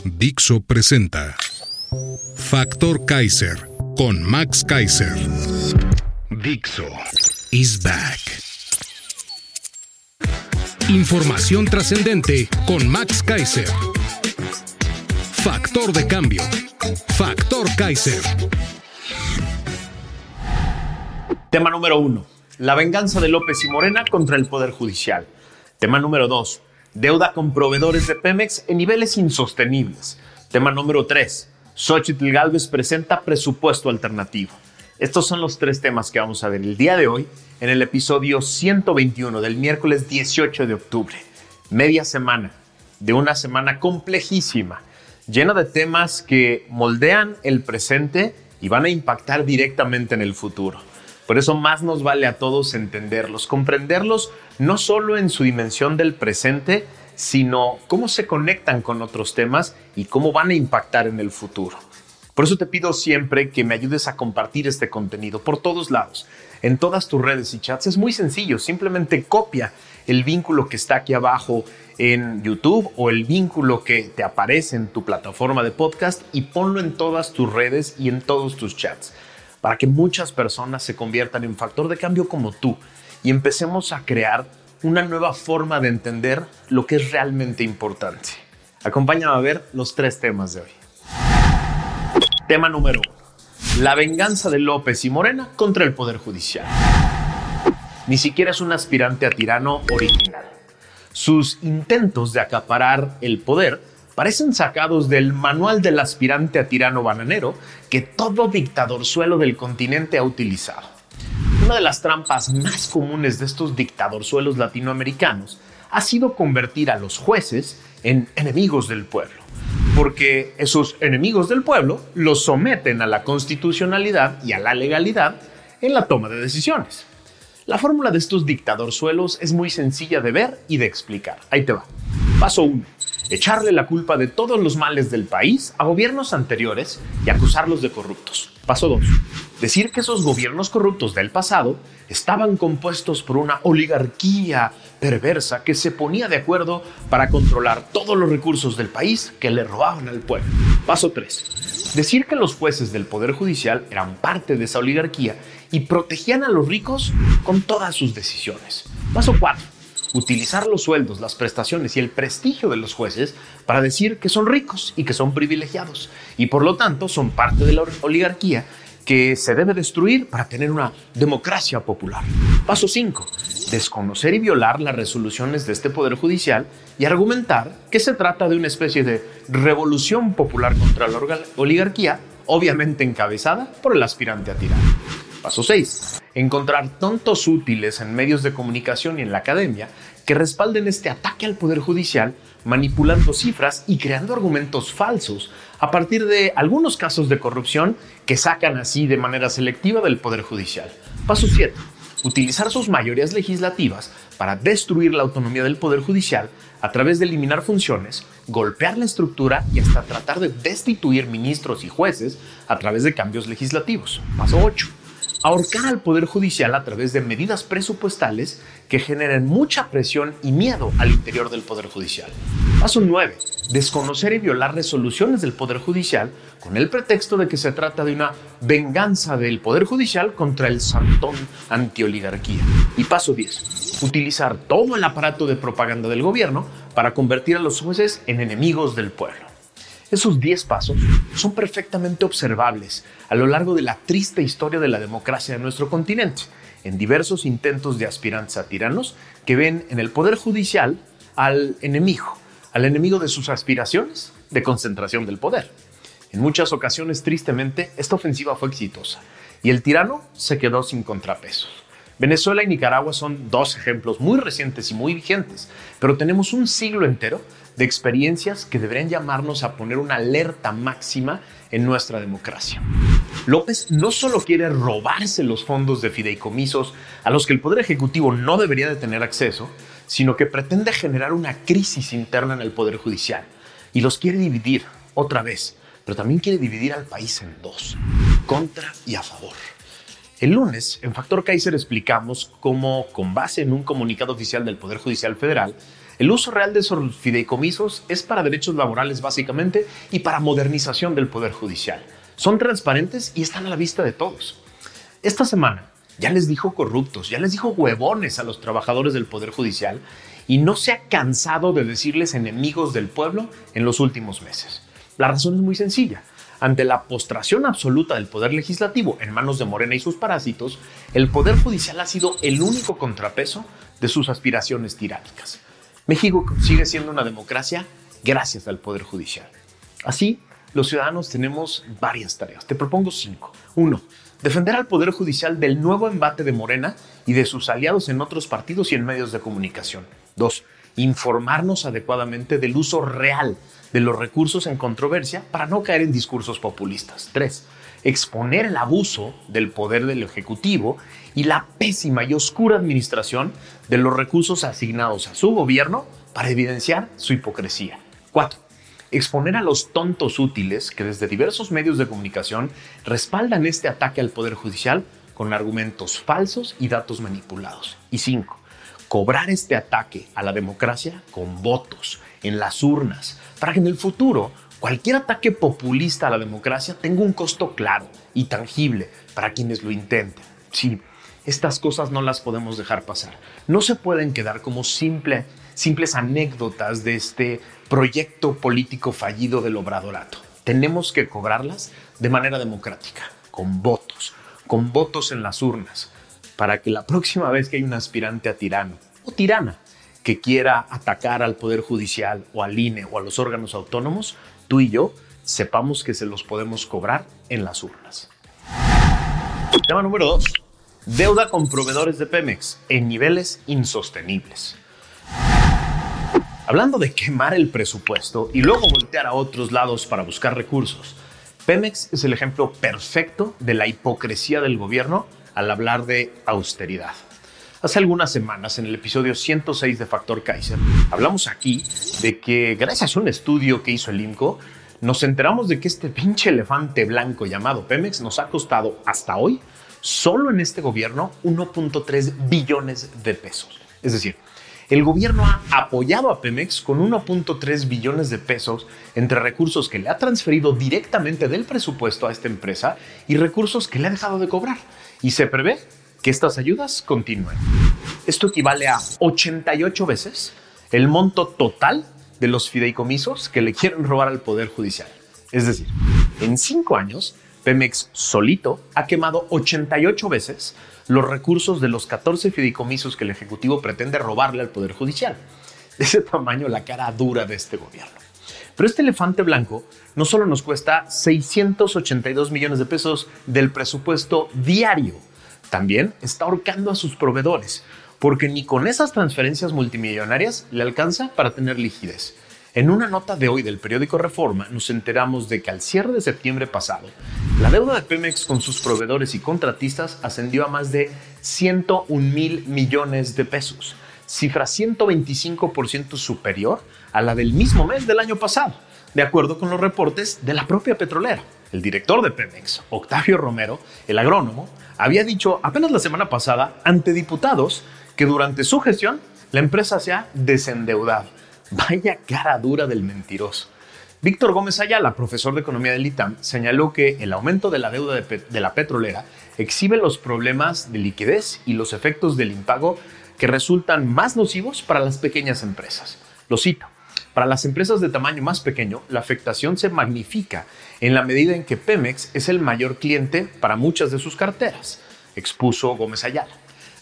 Dixo presenta Factor Kaiser con Max Kaiser. Dixo is back. Información trascendente con Max Kaiser. Factor de cambio. Factor Kaiser. Tema número uno. La venganza de López y Morena contra el Poder Judicial. Tema número dos. Deuda con proveedores de Pemex en niveles insostenibles. Tema número 3. Xochitl Galvez presenta presupuesto alternativo. Estos son los tres temas que vamos a ver el día de hoy en el episodio 121 del miércoles 18 de octubre. Media semana de una semana complejísima, llena de temas que moldean el presente y van a impactar directamente en el futuro. Por eso más nos vale a todos entenderlos, comprenderlos no solo en su dimensión del presente, sino cómo se conectan con otros temas y cómo van a impactar en el futuro. Por eso te pido siempre que me ayudes a compartir este contenido por todos lados, en todas tus redes y chats. Es muy sencillo, simplemente copia el vínculo que está aquí abajo en YouTube o el vínculo que te aparece en tu plataforma de podcast y ponlo en todas tus redes y en todos tus chats, para que muchas personas se conviertan en factor de cambio como tú y empecemos a crear una nueva forma de entender lo que es realmente importante. Acompáñame a ver los tres temas de hoy. Tema número uno. La venganza de López y Morena contra el Poder Judicial. Ni siquiera es un aspirante a tirano original. Sus intentos de acaparar el poder parecen sacados del manual del aspirante a tirano bananero que todo dictador suelo del continente ha utilizado. Una de las trampas más comunes de estos dictadorzuelos latinoamericanos ha sido convertir a los jueces en enemigos del pueblo, porque esos enemigos del pueblo los someten a la constitucionalidad y a la legalidad en la toma de decisiones. La fórmula de estos dictadorzuelos es muy sencilla de ver y de explicar. Ahí te va. Paso 1 echarle la culpa de todos los males del país a gobiernos anteriores y acusarlos de corruptos. Paso 2. Decir que esos gobiernos corruptos del pasado estaban compuestos por una oligarquía perversa que se ponía de acuerdo para controlar todos los recursos del país que le robaban al pueblo. Paso 3. Decir que los jueces del Poder Judicial eran parte de esa oligarquía y protegían a los ricos con todas sus decisiones. Paso 4 utilizar los sueldos, las prestaciones y el prestigio de los jueces para decir que son ricos y que son privilegiados y por lo tanto son parte de la oligarquía que se debe destruir para tener una democracia popular. Paso 5. Desconocer y violar las resoluciones de este Poder Judicial y argumentar que se trata de una especie de revolución popular contra la oligarquía, obviamente encabezada por el aspirante a tirar. Paso 6 encontrar tontos útiles en medios de comunicación y en la academia que respalden este ataque al Poder Judicial manipulando cifras y creando argumentos falsos a partir de algunos casos de corrupción que sacan así de manera selectiva del Poder Judicial. Paso 7. Utilizar sus mayorías legislativas para destruir la autonomía del Poder Judicial a través de eliminar funciones, golpear la estructura y hasta tratar de destituir ministros y jueces a través de cambios legislativos. Paso 8 ahorcar al Poder Judicial a través de medidas presupuestales que generen mucha presión y miedo al interior del Poder Judicial. Paso 9. Desconocer y violar resoluciones del Poder Judicial con el pretexto de que se trata de una venganza del Poder Judicial contra el santón antioligarquía. Y paso 10. Utilizar todo el aparato de propaganda del gobierno para convertir a los jueces en enemigos del pueblo. Esos 10 pasos son perfectamente observables a lo largo de la triste historia de la democracia de nuestro continente, en diversos intentos de aspirantes a tiranos que ven en el Poder Judicial al enemigo, al enemigo de sus aspiraciones de concentración del poder. En muchas ocasiones, tristemente, esta ofensiva fue exitosa y el tirano se quedó sin contrapesos. Venezuela y Nicaragua son dos ejemplos muy recientes y muy vigentes, pero tenemos un siglo entero de experiencias que deberían llamarnos a poner una alerta máxima en nuestra democracia. López no solo quiere robarse los fondos de fideicomisos a los que el Poder Ejecutivo no debería de tener acceso, sino que pretende generar una crisis interna en el Poder Judicial y los quiere dividir otra vez, pero también quiere dividir al país en dos, contra y a favor. El lunes, en Factor Kaiser explicamos cómo, con base en un comunicado oficial del Poder Judicial Federal, el uso real de esos fideicomisos es para derechos laborales básicamente y para modernización del Poder Judicial. Son transparentes y están a la vista de todos. Esta semana ya les dijo corruptos, ya les dijo huevones a los trabajadores del Poder Judicial y no se ha cansado de decirles enemigos del pueblo en los últimos meses. La razón es muy sencilla. Ante la postración absoluta del Poder Legislativo en manos de Morena y sus parásitos, el Poder Judicial ha sido el único contrapeso de sus aspiraciones tiránicas. México sigue siendo una democracia gracias al Poder Judicial. Así, los ciudadanos tenemos varias tareas. Te propongo cinco. Uno, defender al Poder Judicial del nuevo embate de Morena y de sus aliados en otros partidos y en medios de comunicación. Dos, informarnos adecuadamente del uso real de los recursos en controversia para no caer en discursos populistas. Tres, exponer el abuso del poder del Ejecutivo y la pésima y oscura administración de los recursos asignados a su gobierno para evidenciar su hipocresía. Cuatro, exponer a los tontos útiles que desde diversos medios de comunicación respaldan este ataque al Poder Judicial con argumentos falsos y datos manipulados. Y cinco, cobrar este ataque a la democracia con votos en las urnas, para que en el futuro cualquier ataque populista a la democracia tenga un costo claro y tangible para quienes lo intenten. Sí, estas cosas no las podemos dejar pasar. No se pueden quedar como simple, simples anécdotas de este proyecto político fallido del obradorato. Tenemos que cobrarlas de manera democrática, con votos, con votos en las urnas, para que la próxima vez que hay un aspirante a tirano o tirana que quiera atacar al Poder Judicial o al INE o a los órganos autónomos, tú y yo sepamos que se los podemos cobrar en las urnas. Tema número 2. Deuda con proveedores de Pemex en niveles insostenibles. Hablando de quemar el presupuesto y luego voltear a otros lados para buscar recursos, Pemex es el ejemplo perfecto de la hipocresía del gobierno al hablar de austeridad. Hace algunas semanas, en el episodio 106 de Factor Kaiser, hablamos aquí de que gracias a un estudio que hizo el IMCO, nos enteramos de que este pinche elefante blanco llamado Pemex nos ha costado hasta hoy, solo en este gobierno, 1.3 billones de pesos. Es decir, el gobierno ha apoyado a Pemex con 1.3 billones de pesos entre recursos que le ha transferido directamente del presupuesto a esta empresa y recursos que le ha dejado de cobrar. Y se prevé que estas ayudas continúen. Esto equivale a 88 veces el monto total de los fideicomisos que le quieren robar al Poder Judicial. Es decir, en cinco años, Pemex solito ha quemado 88 veces los recursos de los 14 fideicomisos que el Ejecutivo pretende robarle al Poder Judicial. De ese tamaño la cara dura de este gobierno. Pero este elefante blanco no solo nos cuesta 682 millones de pesos del presupuesto diario también está ahorcando a sus proveedores, porque ni con esas transferencias multimillonarias le alcanza para tener liquidez. En una nota de hoy del periódico Reforma nos enteramos de que al cierre de septiembre pasado, la deuda de Pemex con sus proveedores y contratistas ascendió a más de 101 mil millones de pesos, cifra 125% superior a la del mismo mes del año pasado, de acuerdo con los reportes de la propia petrolera. El director de Pemex, Octavio Romero, el agrónomo, había dicho apenas la semana pasada ante diputados que durante su gestión la empresa se ha desendeudado. Vaya cara dura del mentiroso. Víctor Gómez Ayala, profesor de economía del ITAM, señaló que el aumento de la deuda de, de, la petrolera exhibe los problemas de liquidez y los efectos del impago que resultan más nocivos para las pequeñas empresas. Lo cito. Para las empresas de tamaño más pequeño, la afectación se magnifica en la medida en que Pemex es el mayor cliente para muchas de sus carteras, expuso Gómez Ayala.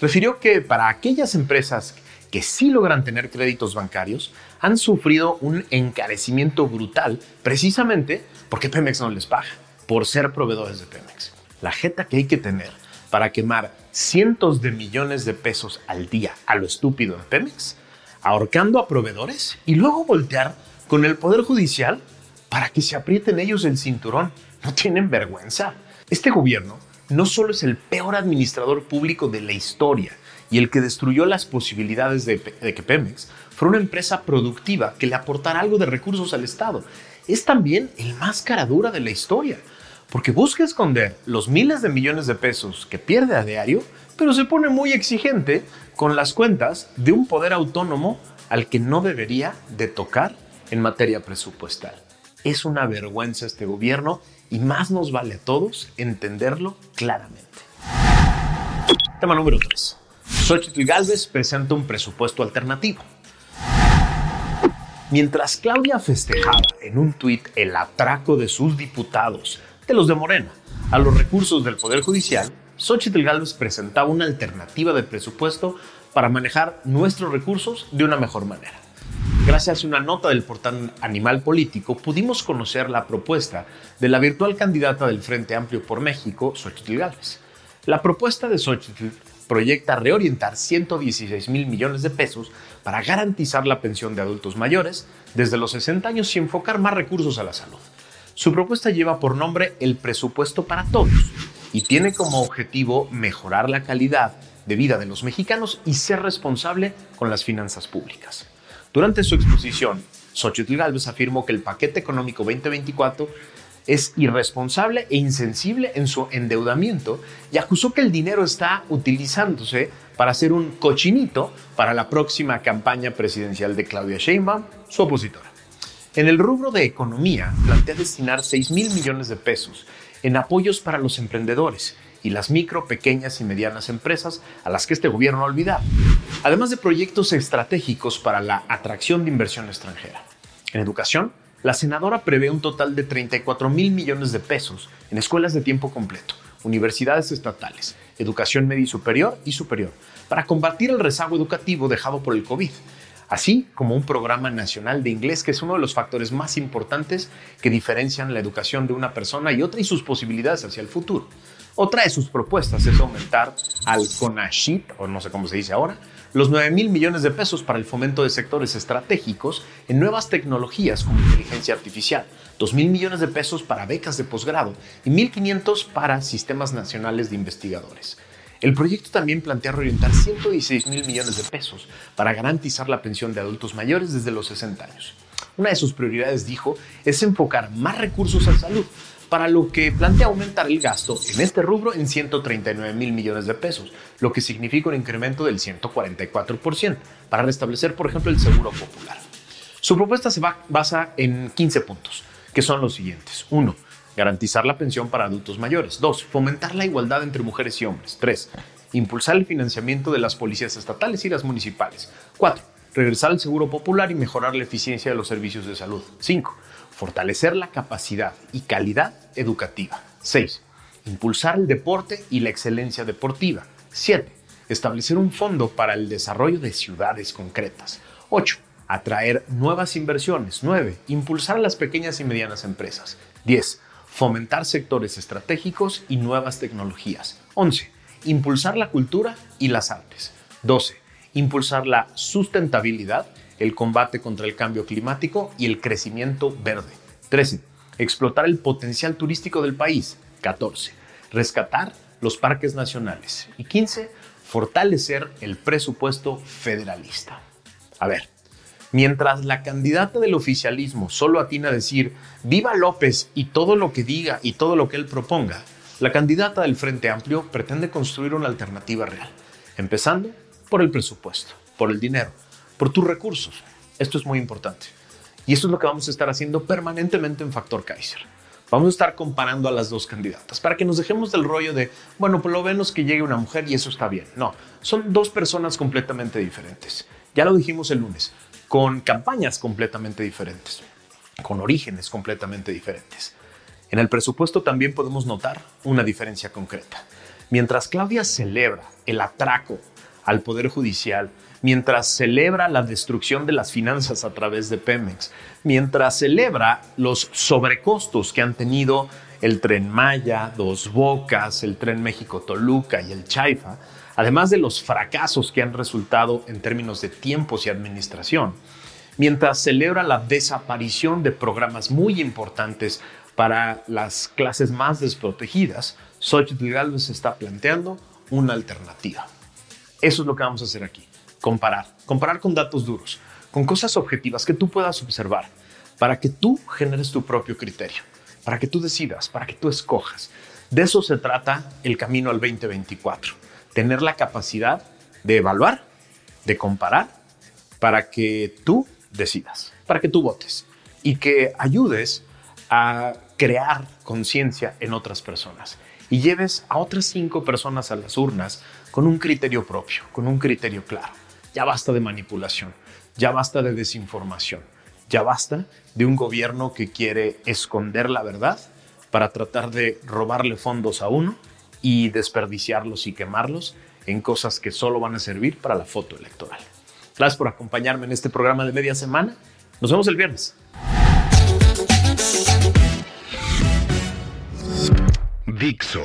Refirió que para aquellas empresas que sí logran tener créditos bancarios, han sufrido un encarecimiento brutal precisamente porque Pemex no les paga, por ser proveedores de Pemex. La jeta que hay que tener para quemar cientos de millones de pesos al día a lo estúpido en Pemex, ahorcando a proveedores y luego voltear con el Poder Judicial para que se aprieten ellos el cinturón. No tienen vergüenza. Este gobierno no solo es el peor administrador público de la historia y el que destruyó las posibilidades de, que Pemex fuera una empresa productiva que le aportara algo de recursos al Estado, es también el más cara dura de la historia, porque busca esconder los miles de millones de pesos que pierde a diario, pero se pone muy exigente con las cuentas de un poder autónomo al que no debería de tocar en materia presupuestal. Es una vergüenza este gobierno y más nos vale a todos entenderlo claramente. Tema número 3. Xochitl Galvez presenta un presupuesto alternativo. Mientras Claudia festejaba en un tuit el atraco de sus diputados, de los de Morena, a los recursos del Poder Judicial, Xochitl Galvez presentaba una alternativa de presupuesto para manejar nuestros recursos de una mejor manera. Gracias a una nota del portal Animal Político, pudimos conocer la propuesta de la virtual candidata del Frente Amplio por México, Xochitl Gálvez. La propuesta de Xochitl proyecta reorientar 116 mil millones de pesos para garantizar la pensión de adultos mayores desde los 60 años y enfocar más recursos a la salud. Su propuesta lleva por nombre el presupuesto para todos y tiene como objetivo mejorar la calidad de vida de los mexicanos y ser responsable con las finanzas públicas. Durante su exposición, Xochitl Gálvez afirmó que el paquete económico 2024 es irresponsable e insensible en su endeudamiento y acusó que el dinero está utilizándose para hacer un cochinito para la próxima campaña presidencial de Claudia Sheinbaum, su opositora. En el rubro de economía, plantea destinar 6 mil millones de pesos en apoyos para los emprendedores y las micro, pequeñas y medianas empresas a las que este gobierno ha olvidado, además de proyectos estratégicos para la atracción de inversión extranjera. En educación, la senadora prevé un total de 34 mil millones de pesos en escuelas de tiempo completo, universidades estatales, educación media y superior y superior, para combatir el rezago educativo dejado por el COVID, así como un programa nacional de inglés que es uno de los factores más importantes que diferencian la educación de una persona y otra y sus posibilidades hacia el futuro. Otra de sus propuestas es aumentar al CONASHIT, o no sé cómo se dice ahora, los 9 mil millones de pesos para el fomento de sectores estratégicos en nuevas tecnologías como inteligencia artificial, 2 mil millones de pesos para becas de posgrado y 1.500 para sistemas nacionales de investigadores. El proyecto también plantea reorientar 116 mil millones de pesos para garantizar la pensión de adultos mayores desde los 60 años. Una de sus prioridades, dijo, es enfocar más recursos a salud, para lo que plantea aumentar el gasto en este rubro en 139 mil millones de pesos, lo que significa un incremento del 144%, para restablecer, por ejemplo, el seguro popular. Su propuesta se basa en 15 puntos, que son los siguientes. 1. Garantizar la pensión para adultos mayores. 2. Fomentar la igualdad entre mujeres y hombres. 3. Impulsar el financiamiento de las policías estatales y las municipales. 4. Regresar al seguro popular y mejorar la eficiencia de los servicios de salud. 5 fortalecer la capacidad y calidad educativa. 6. Impulsar el deporte y la excelencia deportiva. 7. Establecer un fondo para el desarrollo de ciudades concretas. 8. Atraer nuevas inversiones. 9. Impulsar a las pequeñas y medianas empresas. 10. Fomentar sectores estratégicos y nuevas tecnologías. 11. Impulsar la cultura y las artes. 12. Impulsar la sustentabilidad el combate contra el cambio climático y el crecimiento verde. 13. Explotar el potencial turístico del país. 14. Rescatar los parques nacionales. Y 15. Fortalecer el presupuesto federalista. A ver, mientras la candidata del oficialismo solo atina a decir viva López y todo lo que diga y todo lo que él proponga, la candidata del Frente Amplio pretende construir una alternativa real, empezando por el presupuesto, por el dinero, por tus recursos. Esto es muy importante. Y esto es lo que vamos a estar haciendo permanentemente en Factor Kaiser. Vamos a estar comparando a las dos candidatas para que nos dejemos del rollo de, bueno, por lo menos que llegue una mujer y eso está bien. No, son dos personas completamente diferentes. Ya lo dijimos el lunes, con campañas completamente diferentes, con orígenes completamente diferentes. En el presupuesto también podemos notar una diferencia concreta. Mientras Claudia celebra el atraco al Poder Judicial, mientras celebra la destrucción de las finanzas a través de Pemex, mientras celebra los sobrecostos que han tenido el tren Maya, Dos Bocas, el tren México-Toluca y el Chaifa, además de los fracasos que han resultado en términos de tiempos y administración, mientras celebra la desaparición de programas muy importantes para las clases más desprotegidas, Xochitl Galvez está planteando una alternativa. Eso es lo que vamos a hacer aquí, comparar, comparar con datos duros, con cosas objetivas que tú puedas observar, para que tú generes tu propio criterio, para que tú decidas, para que tú escojas. De eso se trata el camino al 2024, tener la capacidad de evaluar, de comparar, para que tú decidas, para que tú votes y que ayudes a crear conciencia en otras personas y lleves a otras cinco personas a las urnas con un criterio propio, con un criterio claro. Ya basta de manipulación, ya basta de desinformación, ya basta de un gobierno que quiere esconder la verdad para tratar de robarle fondos a uno y desperdiciarlos y quemarlos en cosas que solo van a servir para la foto electoral. Gracias por acompañarme en este programa de media semana. Nos vemos el viernes. Dixo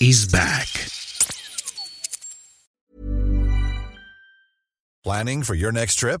is back. Planning for your next trip?